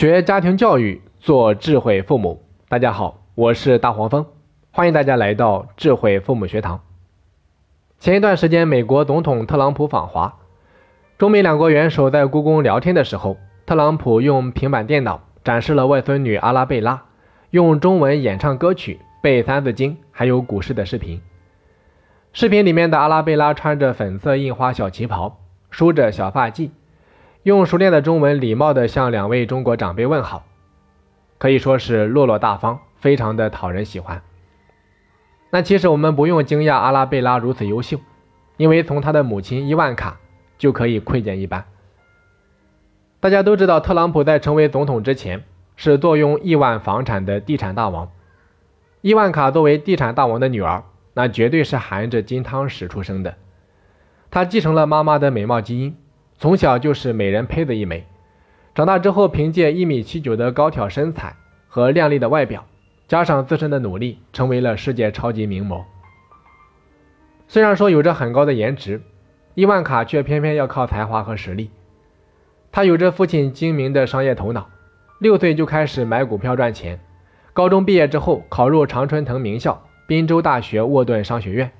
学家庭教育，做智慧父母。大家好，我是大黄蜂，欢迎大家来到智慧父母学堂。前一段时间，美国总统特朗普访华，中美两国元首在故宫聊天的时候，特朗普用平板电脑展示了外孙女阿拉贝拉用中文演唱歌曲、背三字经，还有古诗的视频。视频里面的阿拉贝拉穿着粉色印花小旗袍，梳着小发髻。用熟练的中文，礼貌地向两位中国长辈问好，可以说是落落大方，非常的讨人喜欢。那其实我们不用惊讶阿拉贝拉如此优秀，因为从她的母亲伊万卡就可以窥见一斑。大家都知道，特朗普在成为总统之前是坐拥亿万房产的地产大王，伊万卡作为地产大王的女儿，那绝对是含着金汤匙出生的，她继承了妈妈的美貌基因。从小就是美人胚子一枚，长大之后凭借一米七九的高挑身材和靓丽的外表，加上自身的努力，成为了世界超级名模。虽然说有着很高的颜值，伊万卡却偏偏要靠才华和实力。他有着父亲精明的商业头脑，六岁就开始买股票赚钱，高中毕业之后考入常春藤名校宾州大学沃顿商学院。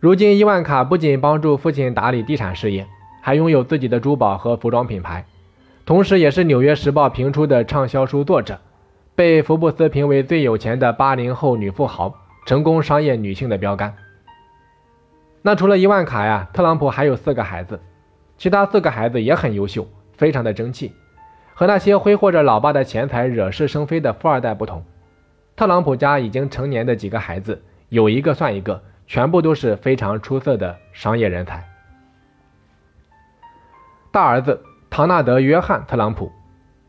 如今，伊万卡不仅帮助父亲打理地产事业。还拥有自己的珠宝和服装品牌，同时也是《纽约时报》评出的畅销书作者，被福布斯评为最有钱的八零后女富豪、成功商业女性的标杆。那除了伊万卡呀，特朗普还有四个孩子，其他四个孩子也很优秀，非常的争气。和那些挥霍着老爸的钱财、惹是生非的富二代不同，特朗普家已经成年的几个孩子，有一个算一个，全部都是非常出色的商业人才。大儿子唐纳德·约翰·特朗普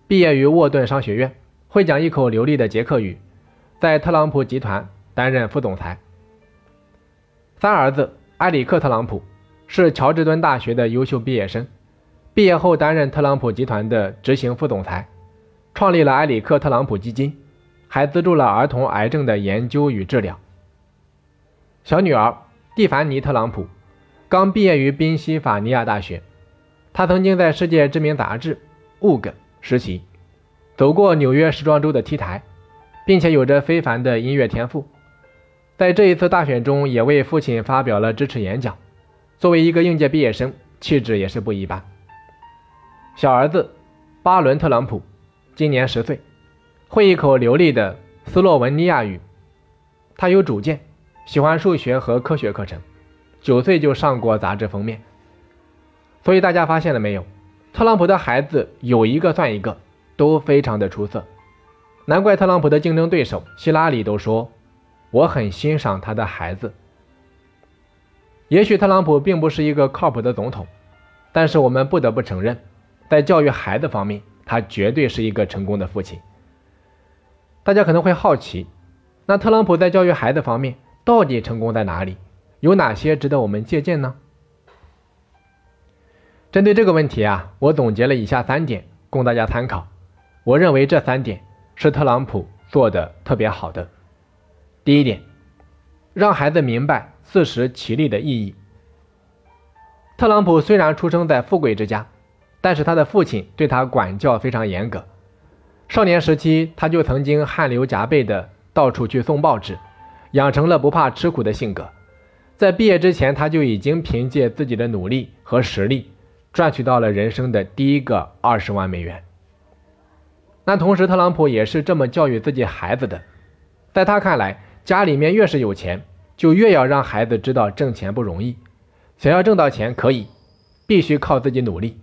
毕业于沃顿商学院，会讲一口流利的捷克语，在特朗普集团担任副总裁。三儿子埃里克·特朗普是乔治敦大学的优秀毕业生，毕业后担任特朗普集团的执行副总裁，创立了埃里克·特朗普基金，还资助了儿童癌症的研究与治疗。小女儿蒂凡尼·特朗普刚毕业于宾夕法尼亚大学。他曾经在世界知名杂志《Vogue》实习，走过纽约时装周的 T 台，并且有着非凡的音乐天赋。在这一次大选中，也为父亲发表了支持演讲。作为一个应届毕业生，气质也是不一般。小儿子巴伦·特朗普今年十岁，会一口流利的斯洛文尼亚语。他有主见，喜欢数学和科学课程，九岁就上过杂志封面。所以大家发现了没有？特朗普的孩子有一个算一个，都非常的出色。难怪特朗普的竞争对手希拉里都说：“我很欣赏他的孩子。”也许特朗普并不是一个靠谱的总统，但是我们不得不承认，在教育孩子方面，他绝对是一个成功的父亲。大家可能会好奇，那特朗普在教育孩子方面到底成功在哪里？有哪些值得我们借鉴呢？针对这个问题啊，我总结了以下三点供大家参考。我认为这三点是特朗普做的特别好的。第一点，让孩子明白自食其力的意义。特朗普虽然出生在富贵之家，但是他的父亲对他管教非常严格。少年时期他就曾经汗流浃背的到处去送报纸，养成了不怕吃苦的性格。在毕业之前，他就已经凭借自己的努力和实力。赚取到了人生的第一个二十万美元。那同时，特朗普也是这么教育自己孩子的。在他看来，家里面越是有钱，就越要让孩子知道挣钱不容易。想要挣到钱可以，必须靠自己努力。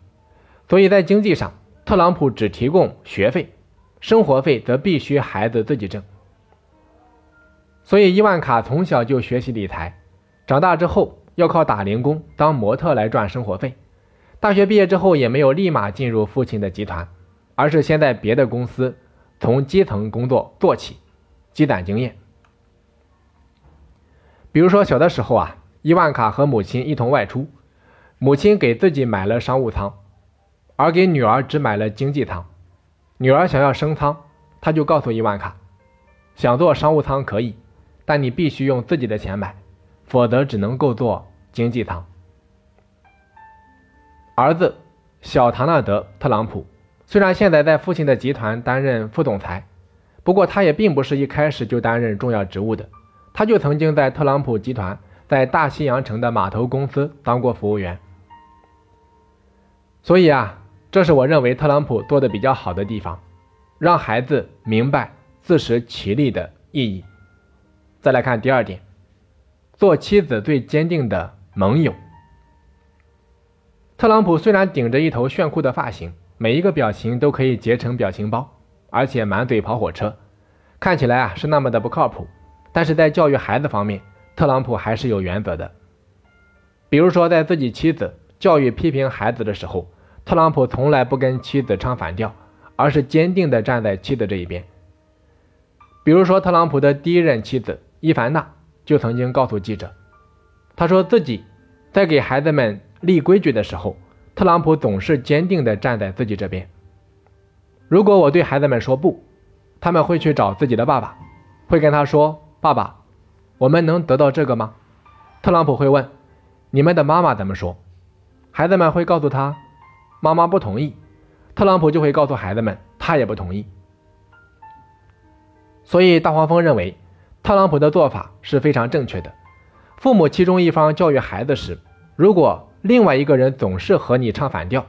所以在经济上，特朗普只提供学费，生活费则必须孩子自己挣。所以伊万卡从小就学习理财，长大之后要靠打零工、当模特来赚生活费。大学毕业之后，也没有立马进入父亲的集团，而是先在别的公司从基层工作做起，积攒经验。比如说，小的时候啊，伊万卡和母亲一同外出，母亲给自己买了商务舱，而给女儿只买了经济舱。女儿想要升舱，他就告诉伊万卡，想坐商务舱可以，但你必须用自己的钱买，否则只能够坐经济舱。儿子小唐纳德·特朗普虽然现在在父亲的集团担任副总裁，不过他也并不是一开始就担任重要职务的。他就曾经在特朗普集团在大西洋城的码头公司当过服务员。所以啊，这是我认为特朗普做的比较好的地方，让孩子明白自食其力的意义。再来看第二点，做妻子最坚定的盟友。特朗普虽然顶着一头炫酷的发型，每一个表情都可以截成表情包，而且满嘴跑火车，看起来啊是那么的不靠谱。但是在教育孩子方面，特朗普还是有原则的。比如说，在自己妻子教育批评孩子的时候，特朗普从来不跟妻子唱反调，而是坚定地站在妻子这一边。比如说，特朗普的第一任妻子伊凡娜就曾经告诉记者，他说自己在给孩子们。立规矩的时候，特朗普总是坚定地站在自己这边。如果我对孩子们说不，他们会去找自己的爸爸，会跟他说：“爸爸，我们能得到这个吗？”特朗普会问：“你们的妈妈怎么说？”孩子们会告诉他：“妈妈不同意。”特朗普就会告诉孩子们：“他也不同意。”所以大黄蜂认为，特朗普的做法是非常正确的。父母其中一方教育孩子时，如果另外一个人总是和你唱反调，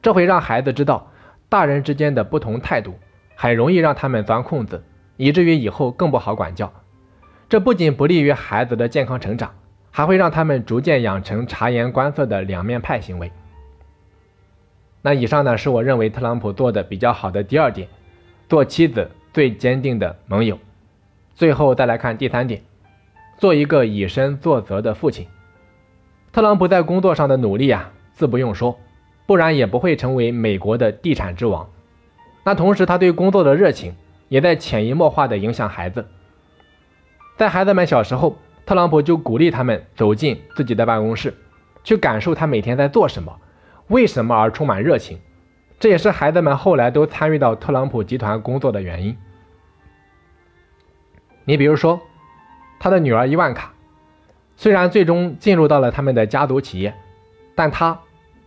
这会让孩子知道大人之间的不同态度，很容易让他们钻空子，以至于以后更不好管教。这不仅不利于孩子的健康成长，还会让他们逐渐养成察言观色的两面派行为。那以上呢，是我认为特朗普做的比较好的第二点，做妻子最坚定的盟友。最后再来看第三点，做一个以身作则的父亲。特朗普在工作上的努力啊，自不用说，不然也不会成为美国的地产之王。那同时，他对工作的热情也在潜移默化地影响孩子。在孩子们小时候，特朗普就鼓励他们走进自己的办公室，去感受他每天在做什么，为什么而充满热情。这也是孩子们后来都参与到特朗普集团工作的原因。你比如说，他的女儿伊万卡。虽然最终进入到了他们的家族企业，但他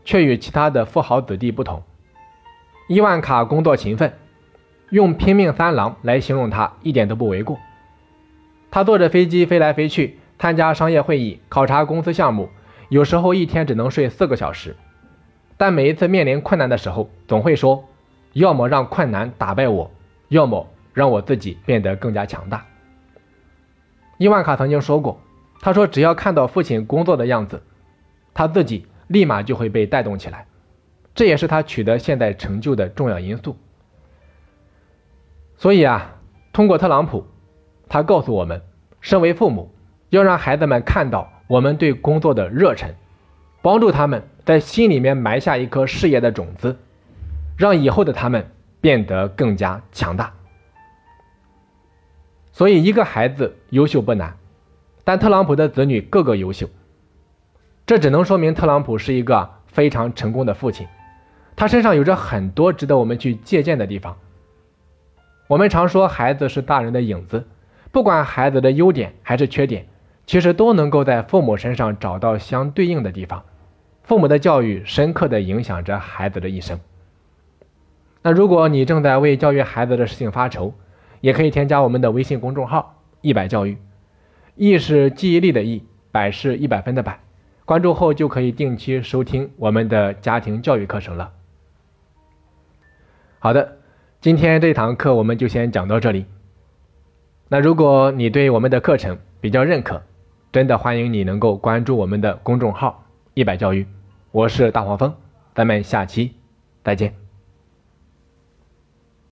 却与其他的富豪子弟不同。伊万卡工作勤奋，用“拼命三郎”来形容他一点都不为过。他坐着飞机飞来飞去，参加商业会议，考察公司项目，有时候一天只能睡四个小时。但每一次面临困难的时候，总会说：“要么让困难打败我，要么让我自己变得更加强大。”伊万卡曾经说过。他说：“只要看到父亲工作的样子，他自己立马就会被带动起来，这也是他取得现在成就的重要因素。所以啊，通过特朗普，他告诉我们，身为父母，要让孩子们看到我们对工作的热忱，帮助他们在心里面埋下一颗事业的种子，让以后的他们变得更加强大。所以，一个孩子优秀不难。”但特朗普的子女个个优秀，这只能说明特朗普是一个非常成功的父亲。他身上有着很多值得我们去借鉴的地方。我们常说孩子是大人的影子，不管孩子的优点还是缺点，其实都能够在父母身上找到相对应的地方。父母的教育深刻的影响着孩子的一生。那如果你正在为教育孩子的事情发愁，也可以添加我们的微信公众号“一百教育”。忆是记忆力的忆，百是一百分的百。关注后就可以定期收听我们的家庭教育课程了。好的，今天这堂课我们就先讲到这里。那如果你对我们的课程比较认可，真的欢迎你能够关注我们的公众号“一百教育”。我是大黄蜂，咱们下期再见。